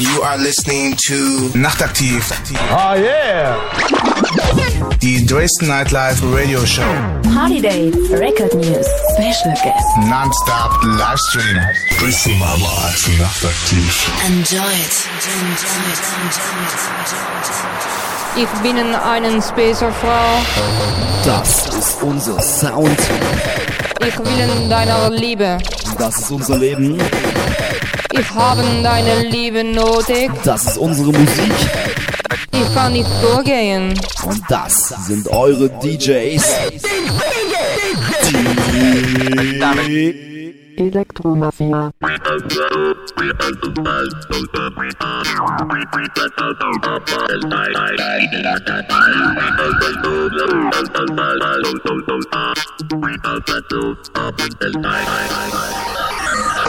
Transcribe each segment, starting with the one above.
You are listening to Nachtaktiv, Oh yeah! die Dresden Nightlife Radio Show. Party Day, Record News, Special Guest. Non-stop Livestream. Dresden Nightlife, Nachtaktiv. Enjoy it. Ich bin eine Spacerfrau. Das ist unser Sound. Ich will in deiner Liebe. Das ist unser Leben. Ich habe deine Liebe nötig. Das ist unsere Musik. Ich kann nicht durchgehen. Und das sind eure DJs. Die Elektromafia.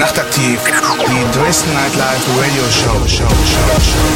Nachtaktiv, die Dresden Nightlife Radio Show. Show, Show, Show,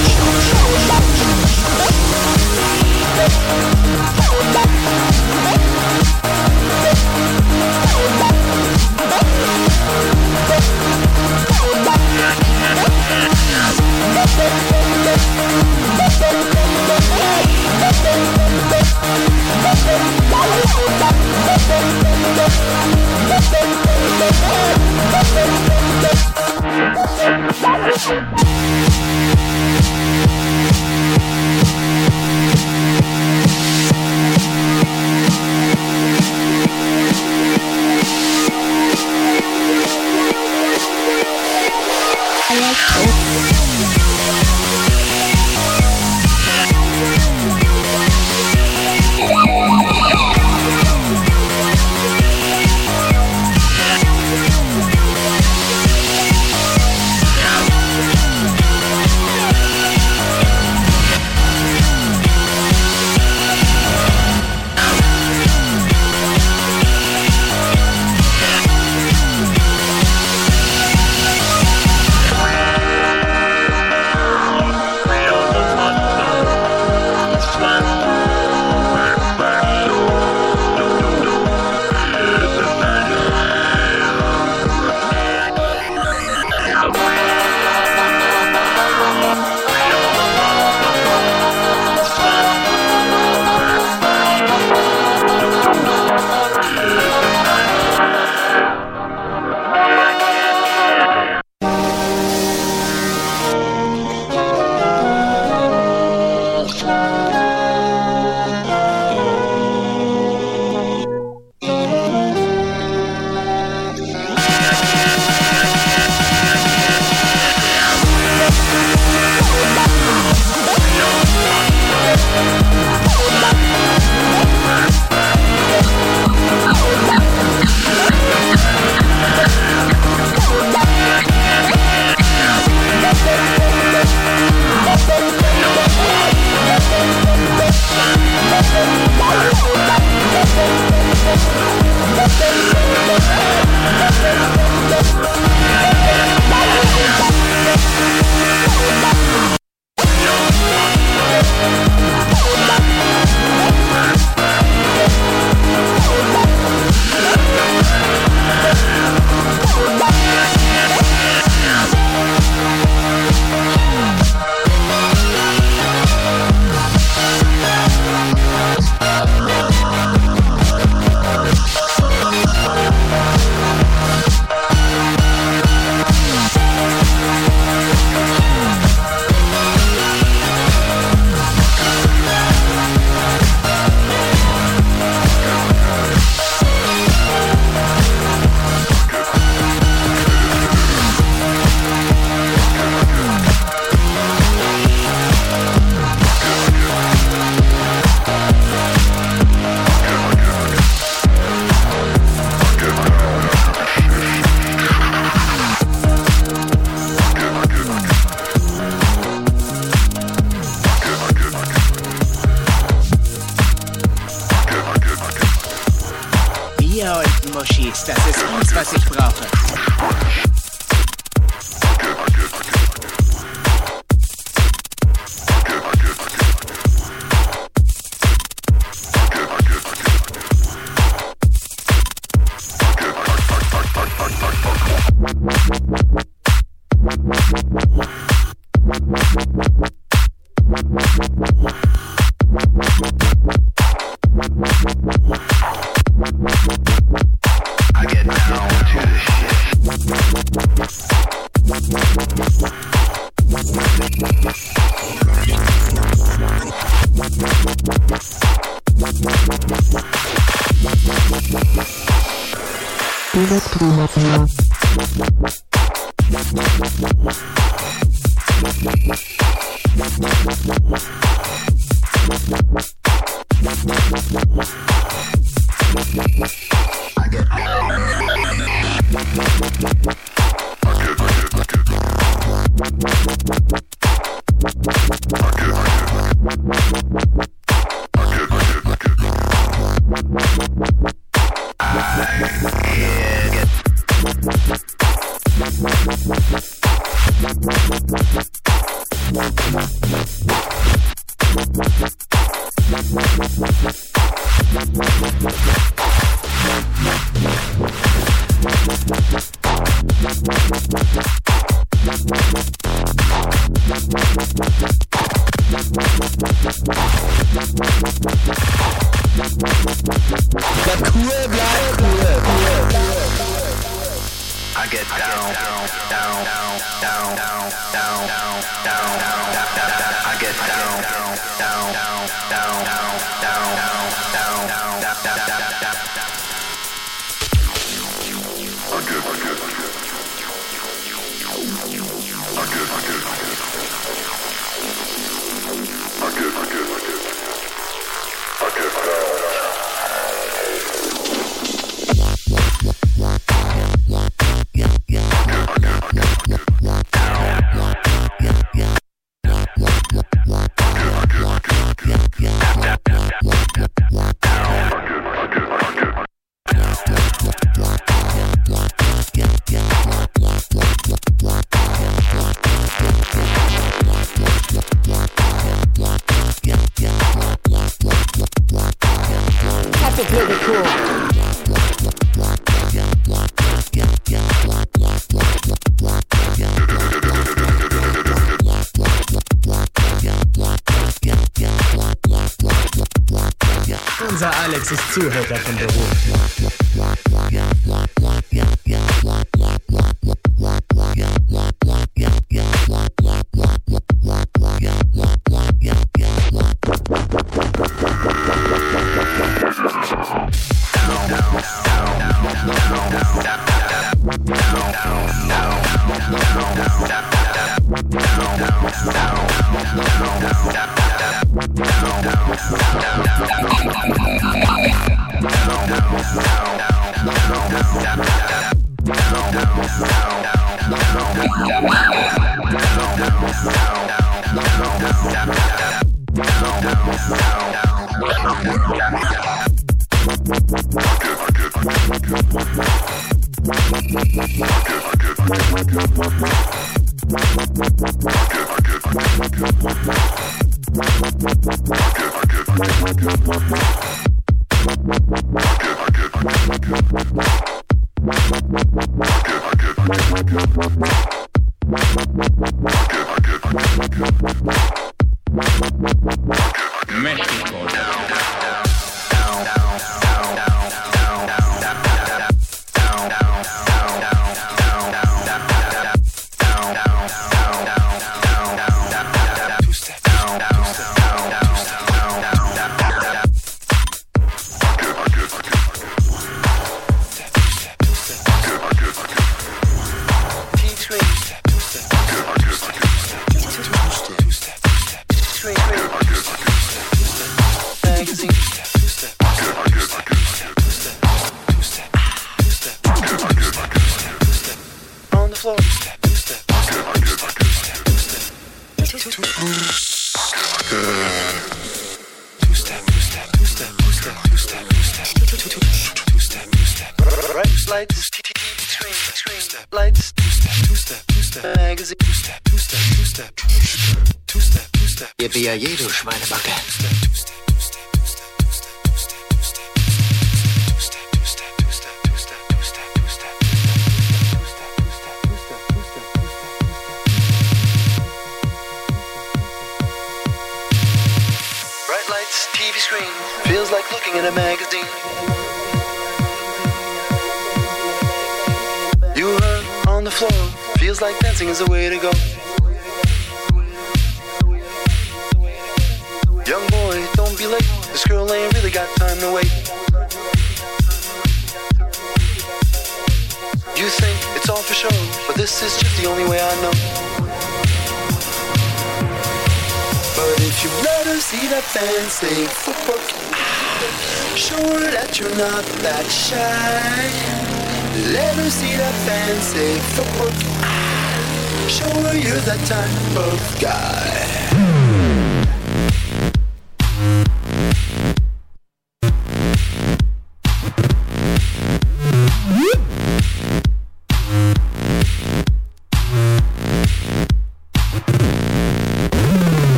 Alex ist Zuhälter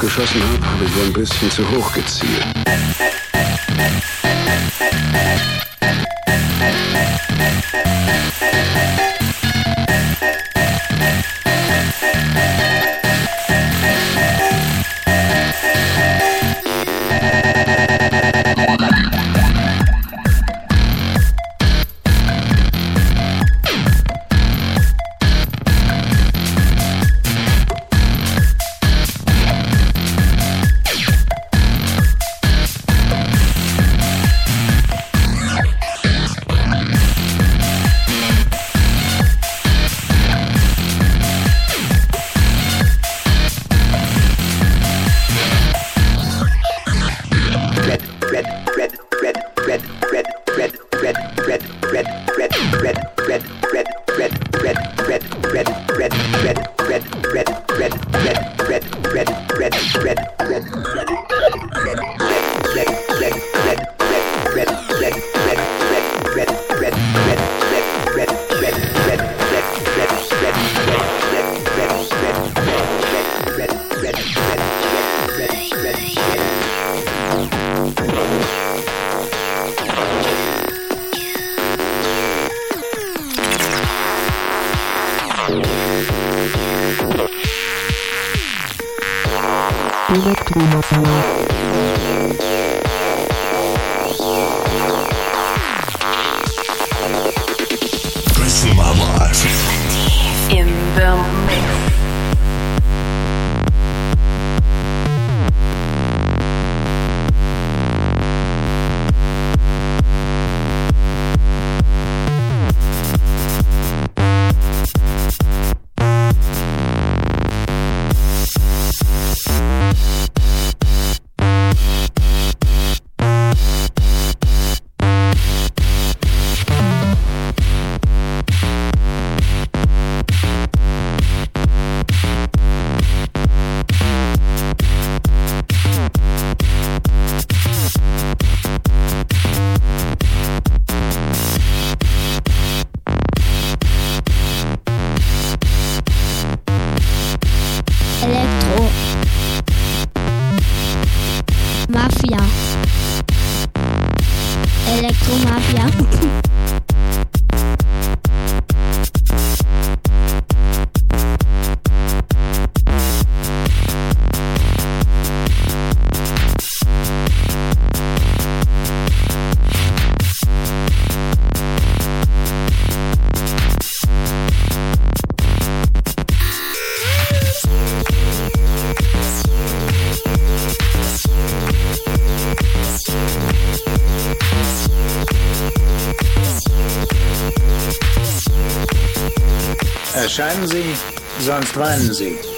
geschossen habe, habe ich ein bisschen zu hoch gezielt. Erscheinen Sie, sonst weinen Sie.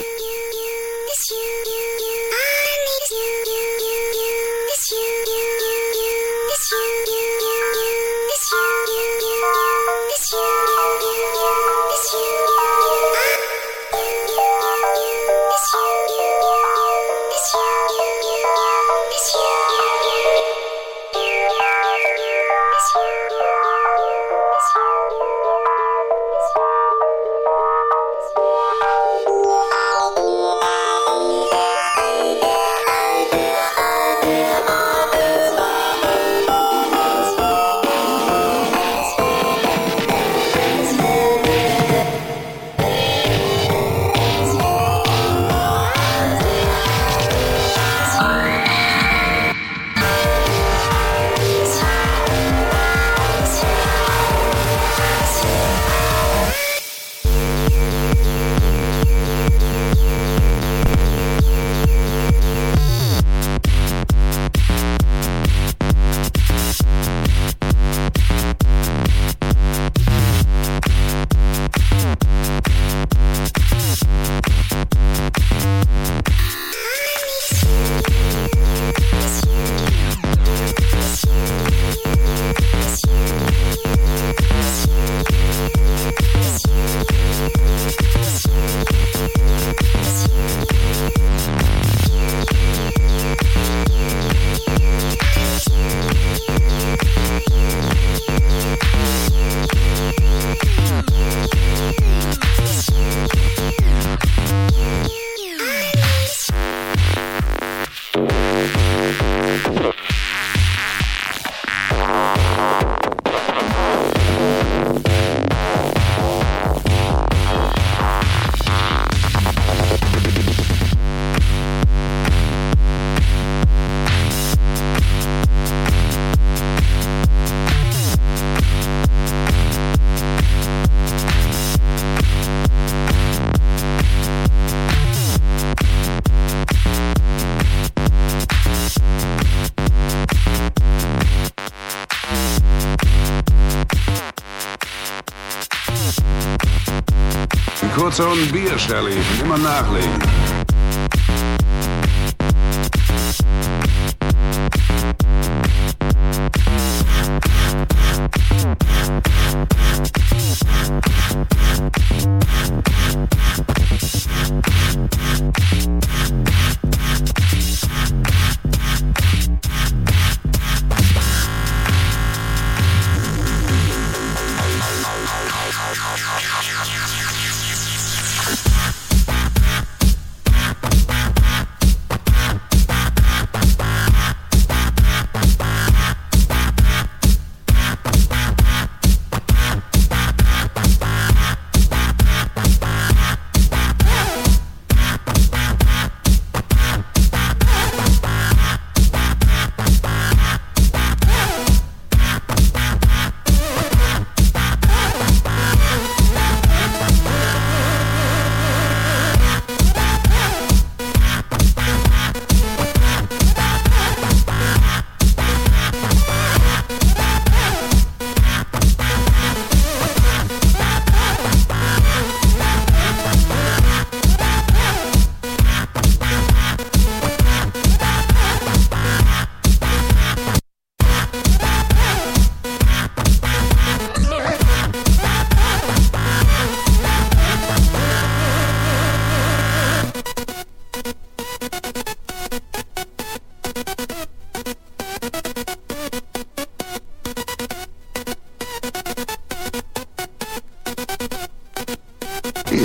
Information bieži, immer nachlesen.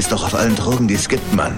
Ist doch auf allen Drogen, die es gibt, Mann.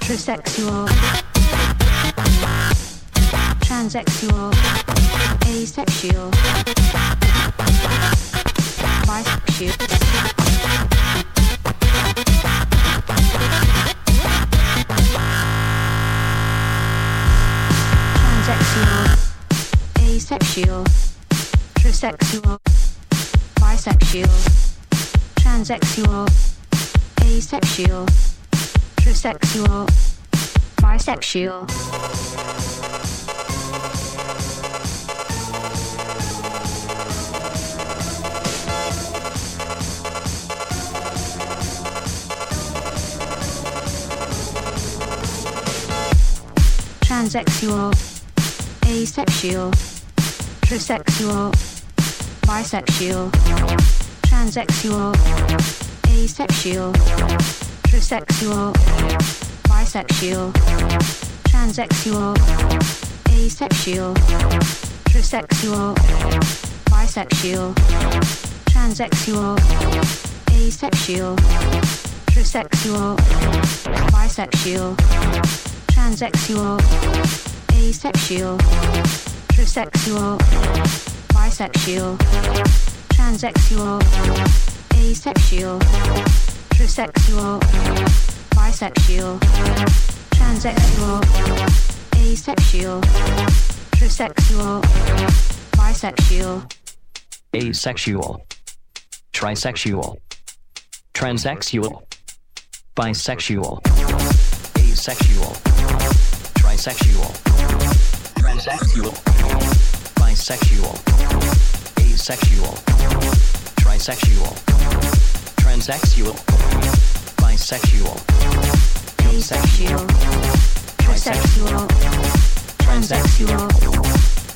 Trisexual, transsexual, asexual, bisexual. Asexual, trisexual, bisexual, transsexual, asexual, trisexual, bisexual. Transsexual, asexual, trisexual, bisexual, transsexual, asexual, trisexual, bisexual, transsexual, asexual, trisexual, bisexual, transsexual, asexual, trisexual, bisexual, transsexual, asexual, trisexual, bisexual, transsexual, asexual, trisexual, bisexual, transsexual, asexual, trisexual, bisexual, asexual, trisexual, transsexual, bisexual, asexual, trisexual, transsexual, bisexual, asexual, trisexual, transsexual, bisexual, asexual, trisexual, transsexual,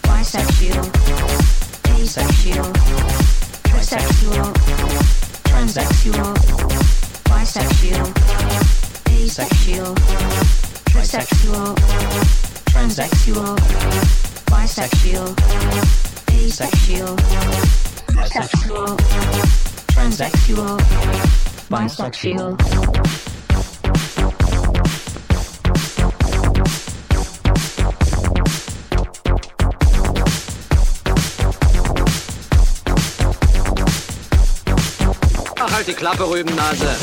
bisexual, asexual, trisexual, transsexual, bisexual, asexual, trisexual, transsexual, bisexual, asexual, sexual, transsexual, bisexual. Ach, halt die Klappe, Rübennase.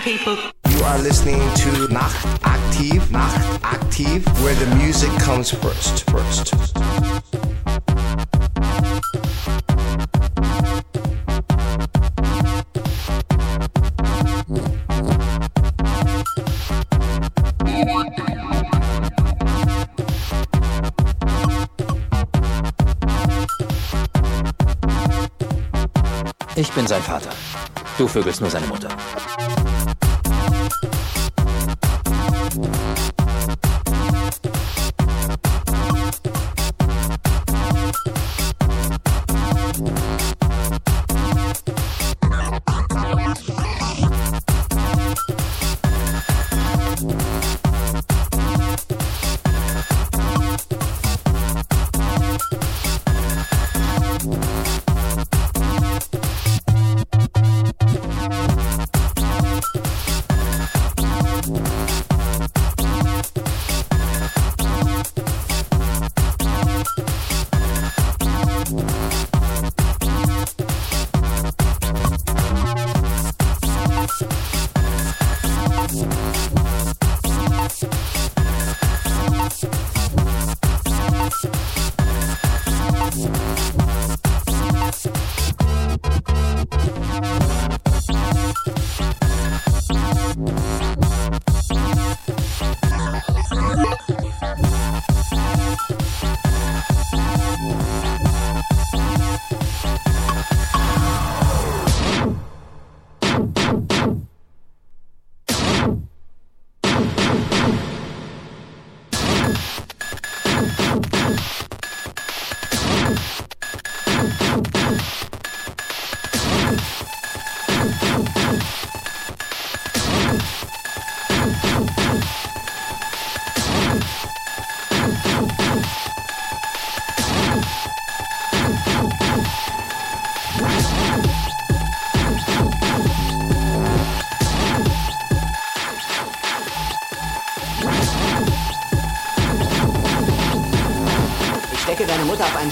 People. You are listening to Nacht Aktiv, Nacht Aktiv, where the music comes first, first. Ich bin sein Vater. Du vögelst nur seine Mutter.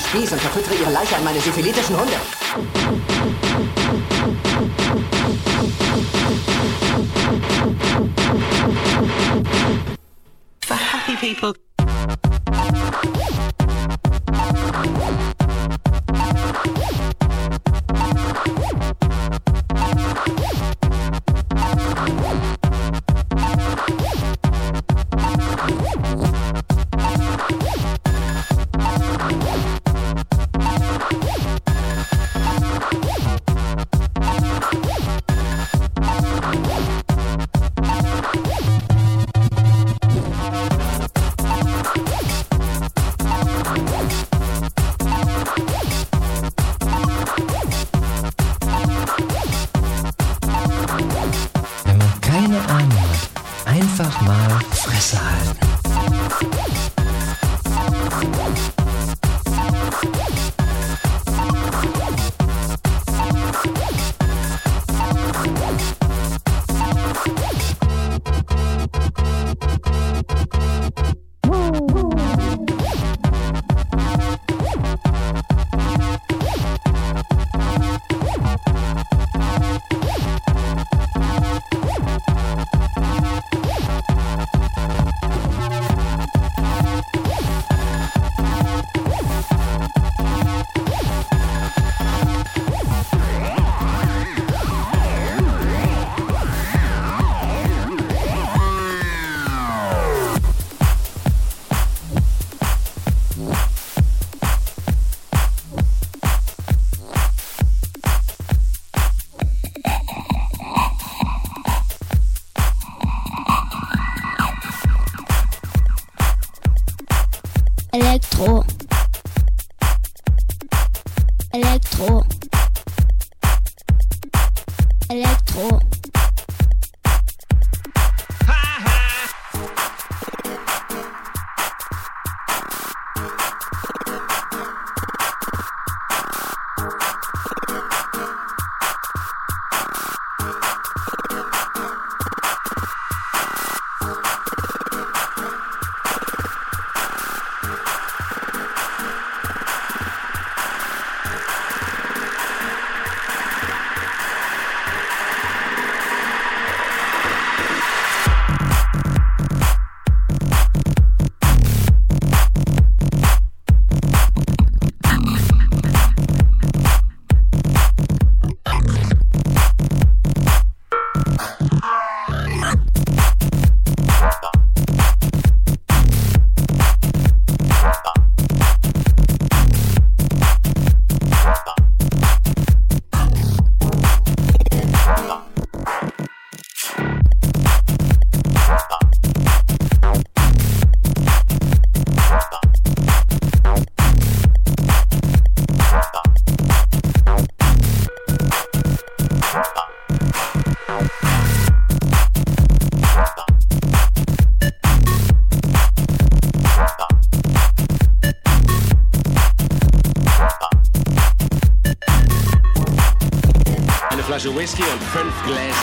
Spieß und verfüttere ihre Leiche an meine syphilitischen Hunde. Elektro. Elektro. whisky on fünf glass.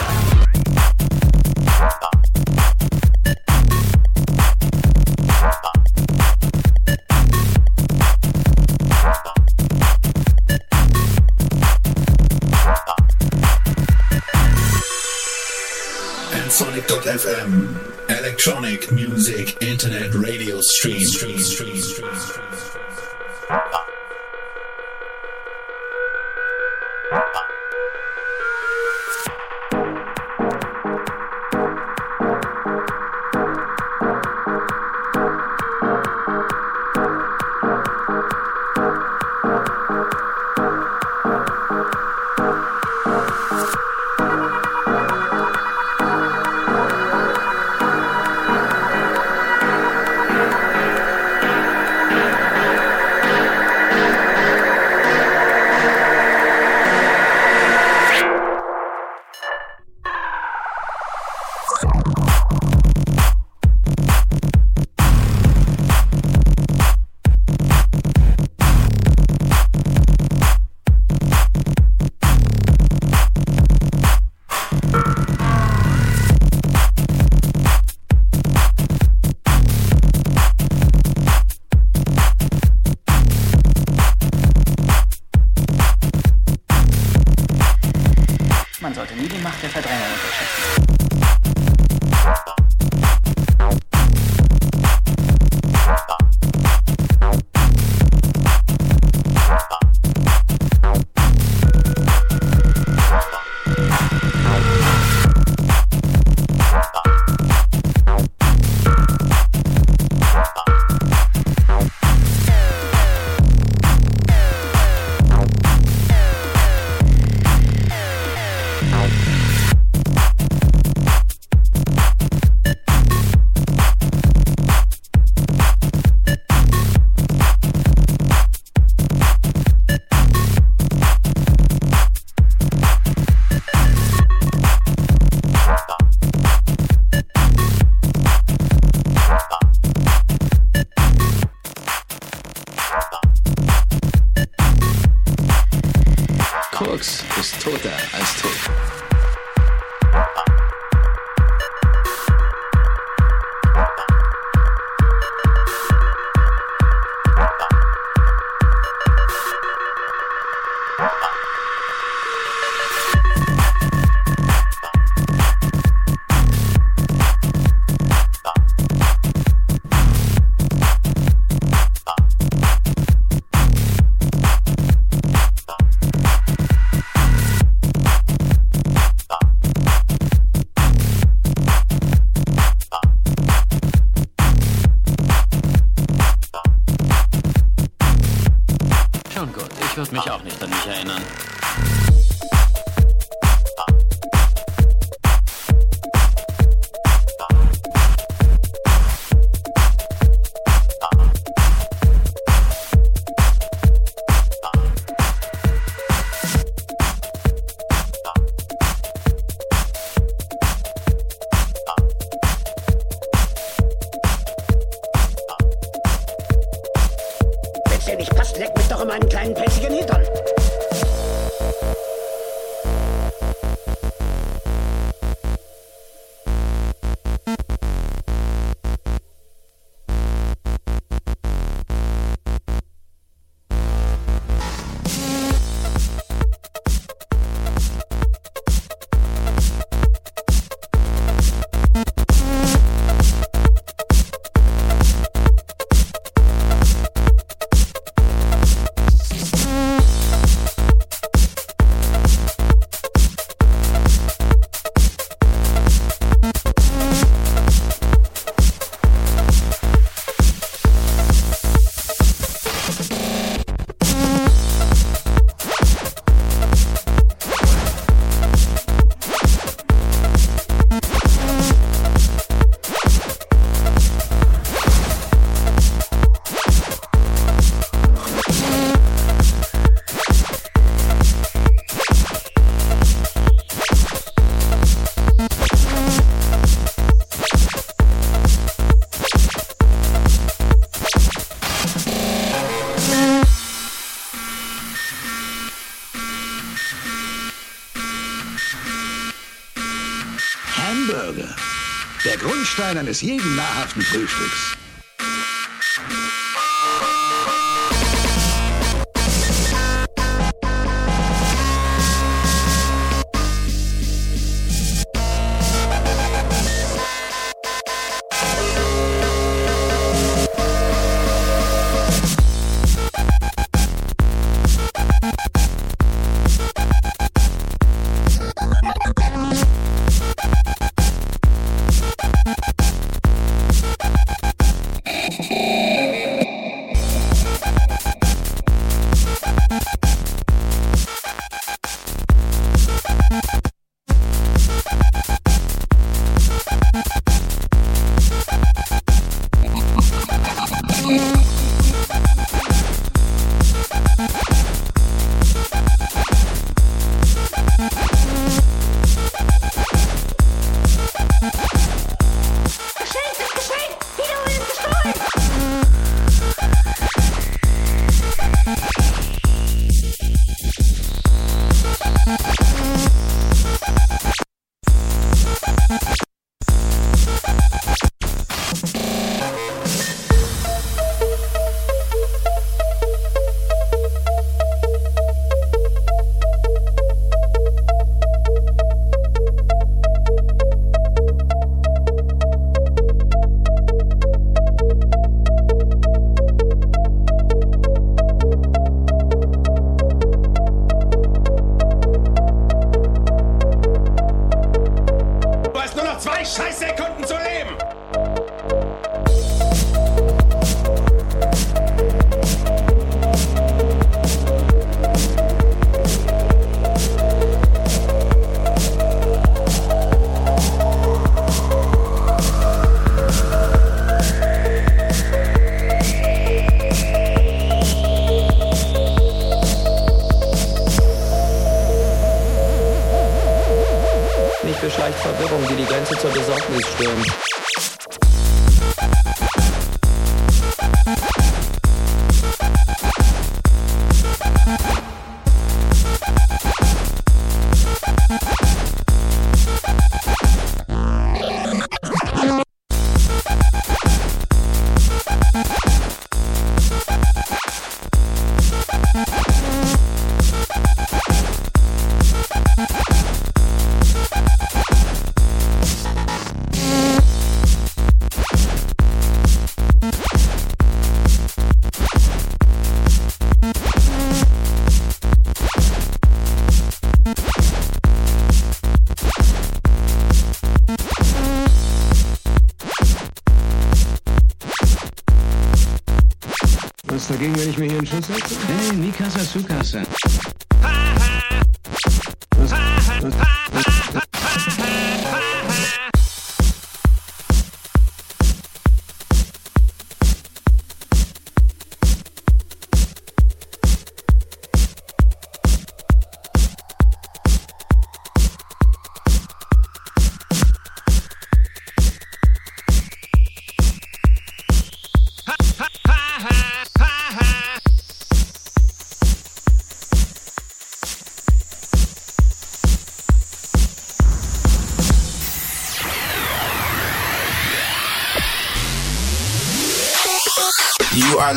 Grundstein eines jeden nahrhaften Frühstücks.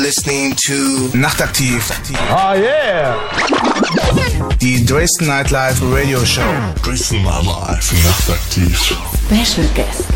Listening to Nachtaktiv. Oh yeah! Die Dresden Nightlife Radio Show. Dresden Nightlife Nachtaktiv. Special guest.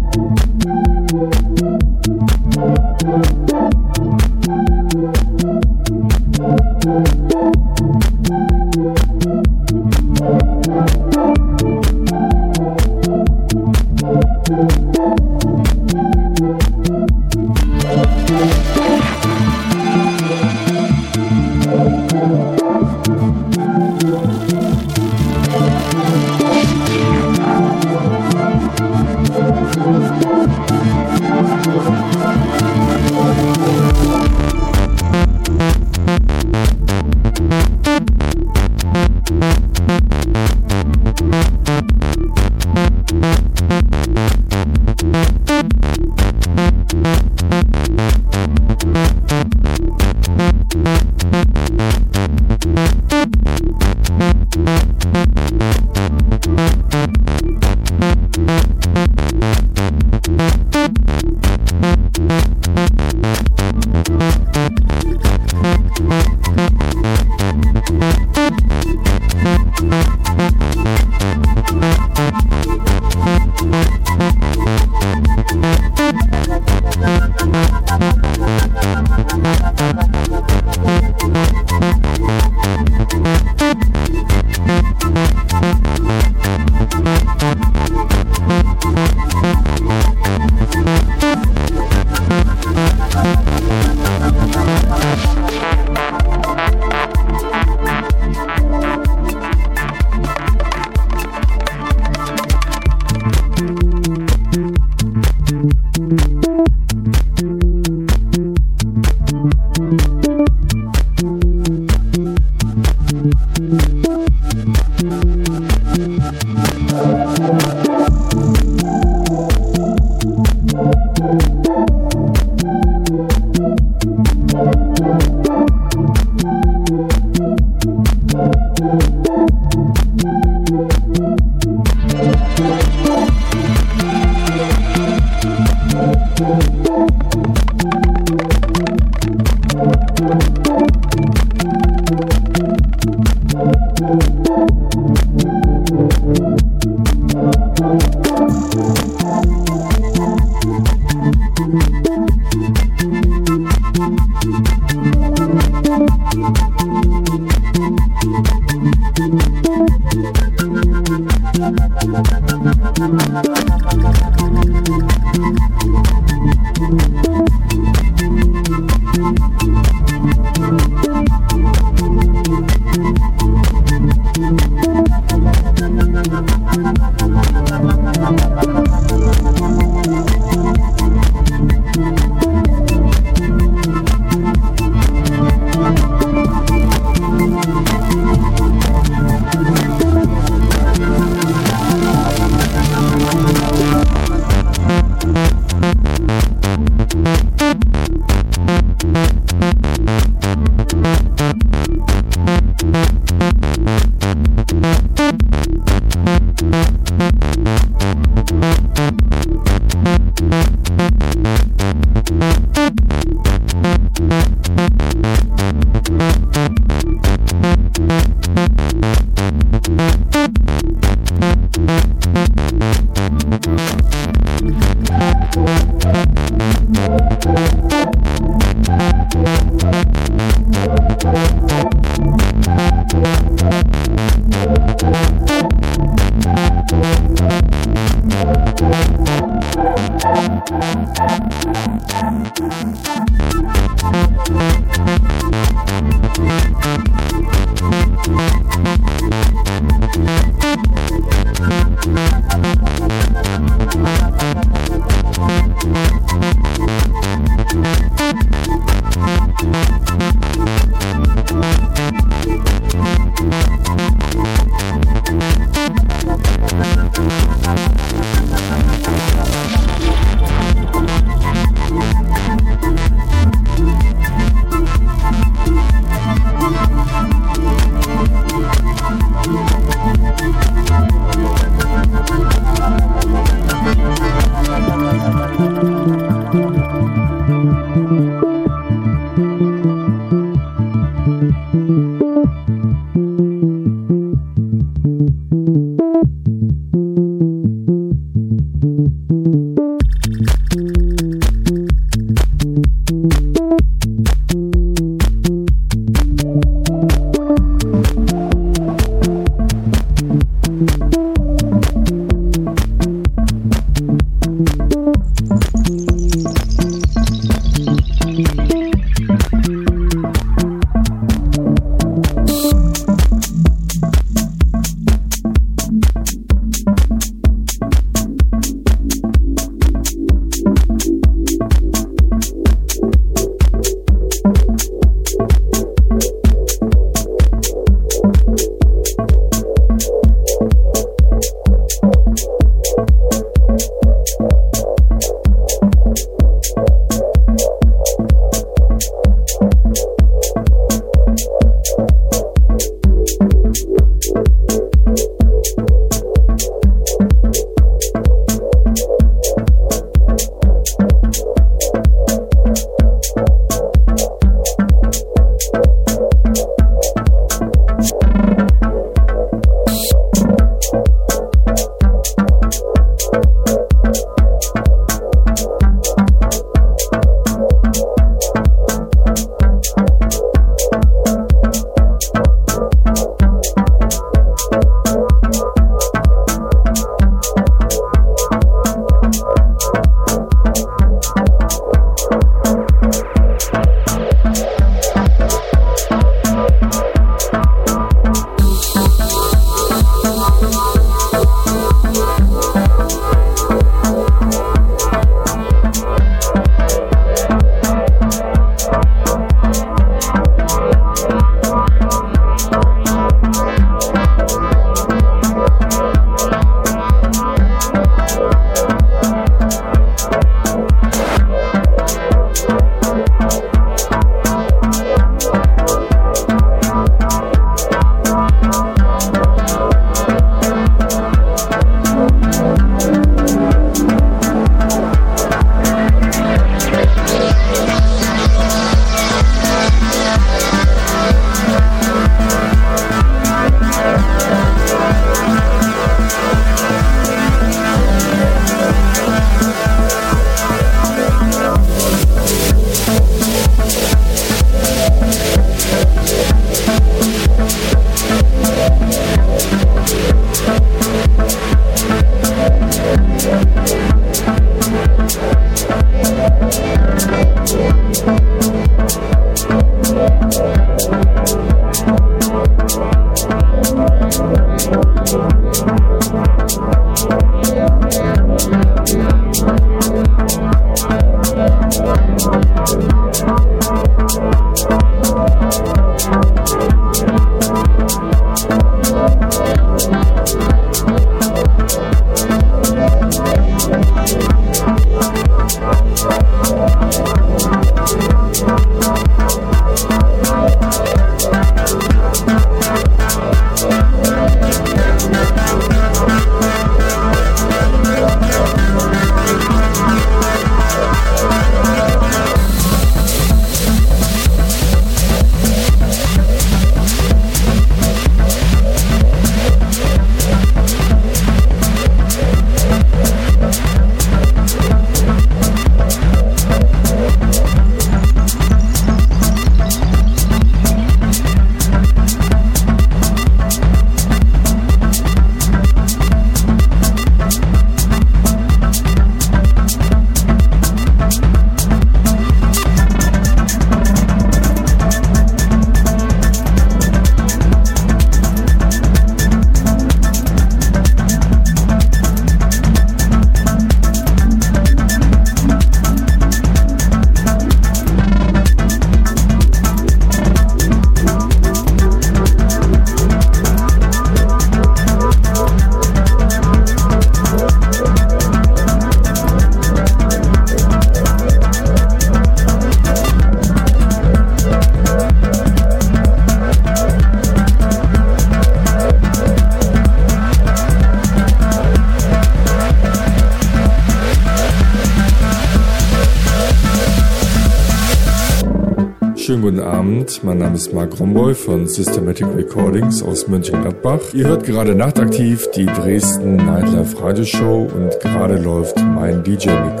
Mein Name ist Mark Romboy von Systematic Recordings aus Mönchengladbach. Ihr hört gerade nachtaktiv die Dresden Nightlife Radioshow und gerade läuft mein DJ-Mix.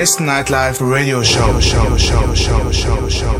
Best Nightlife Radio Show. show, show, show, show, show.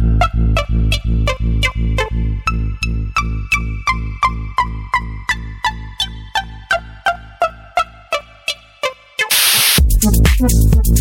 Thank you.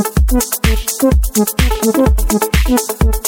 Thank you.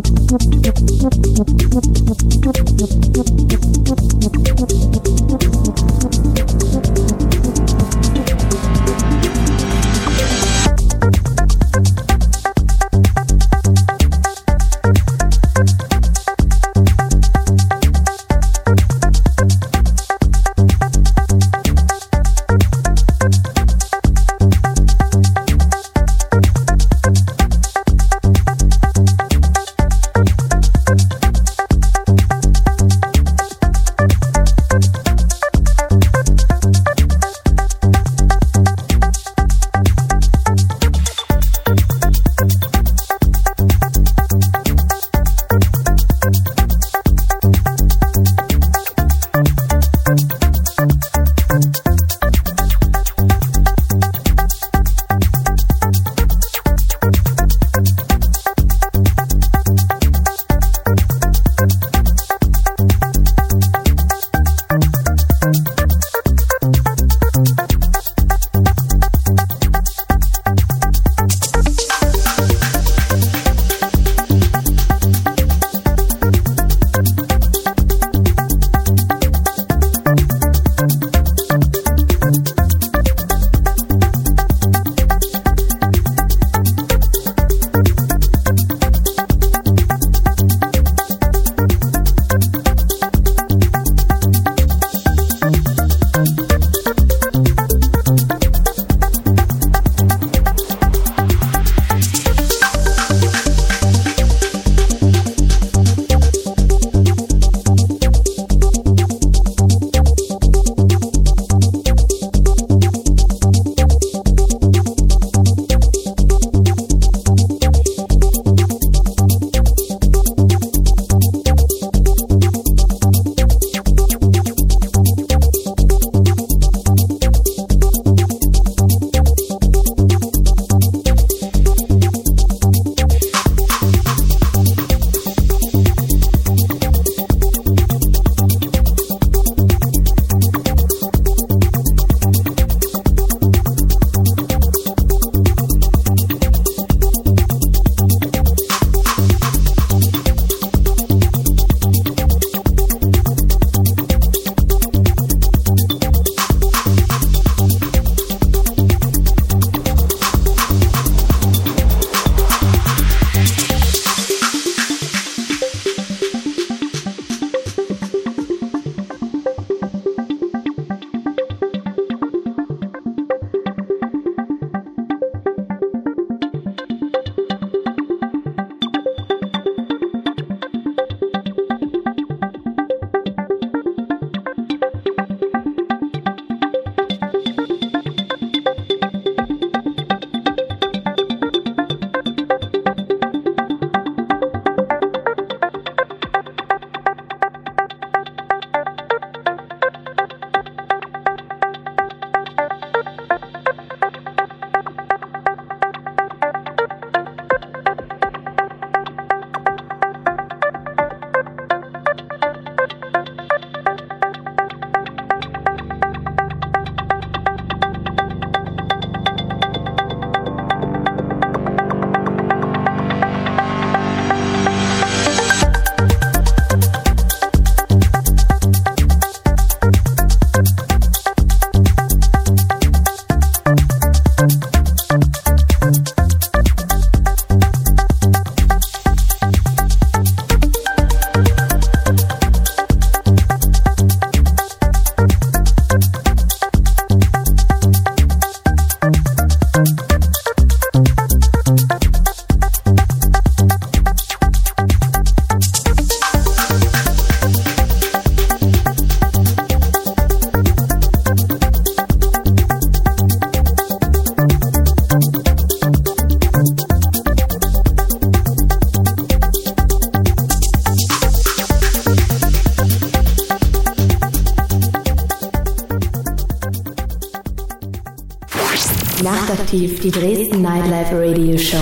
Thank you. Radio Show.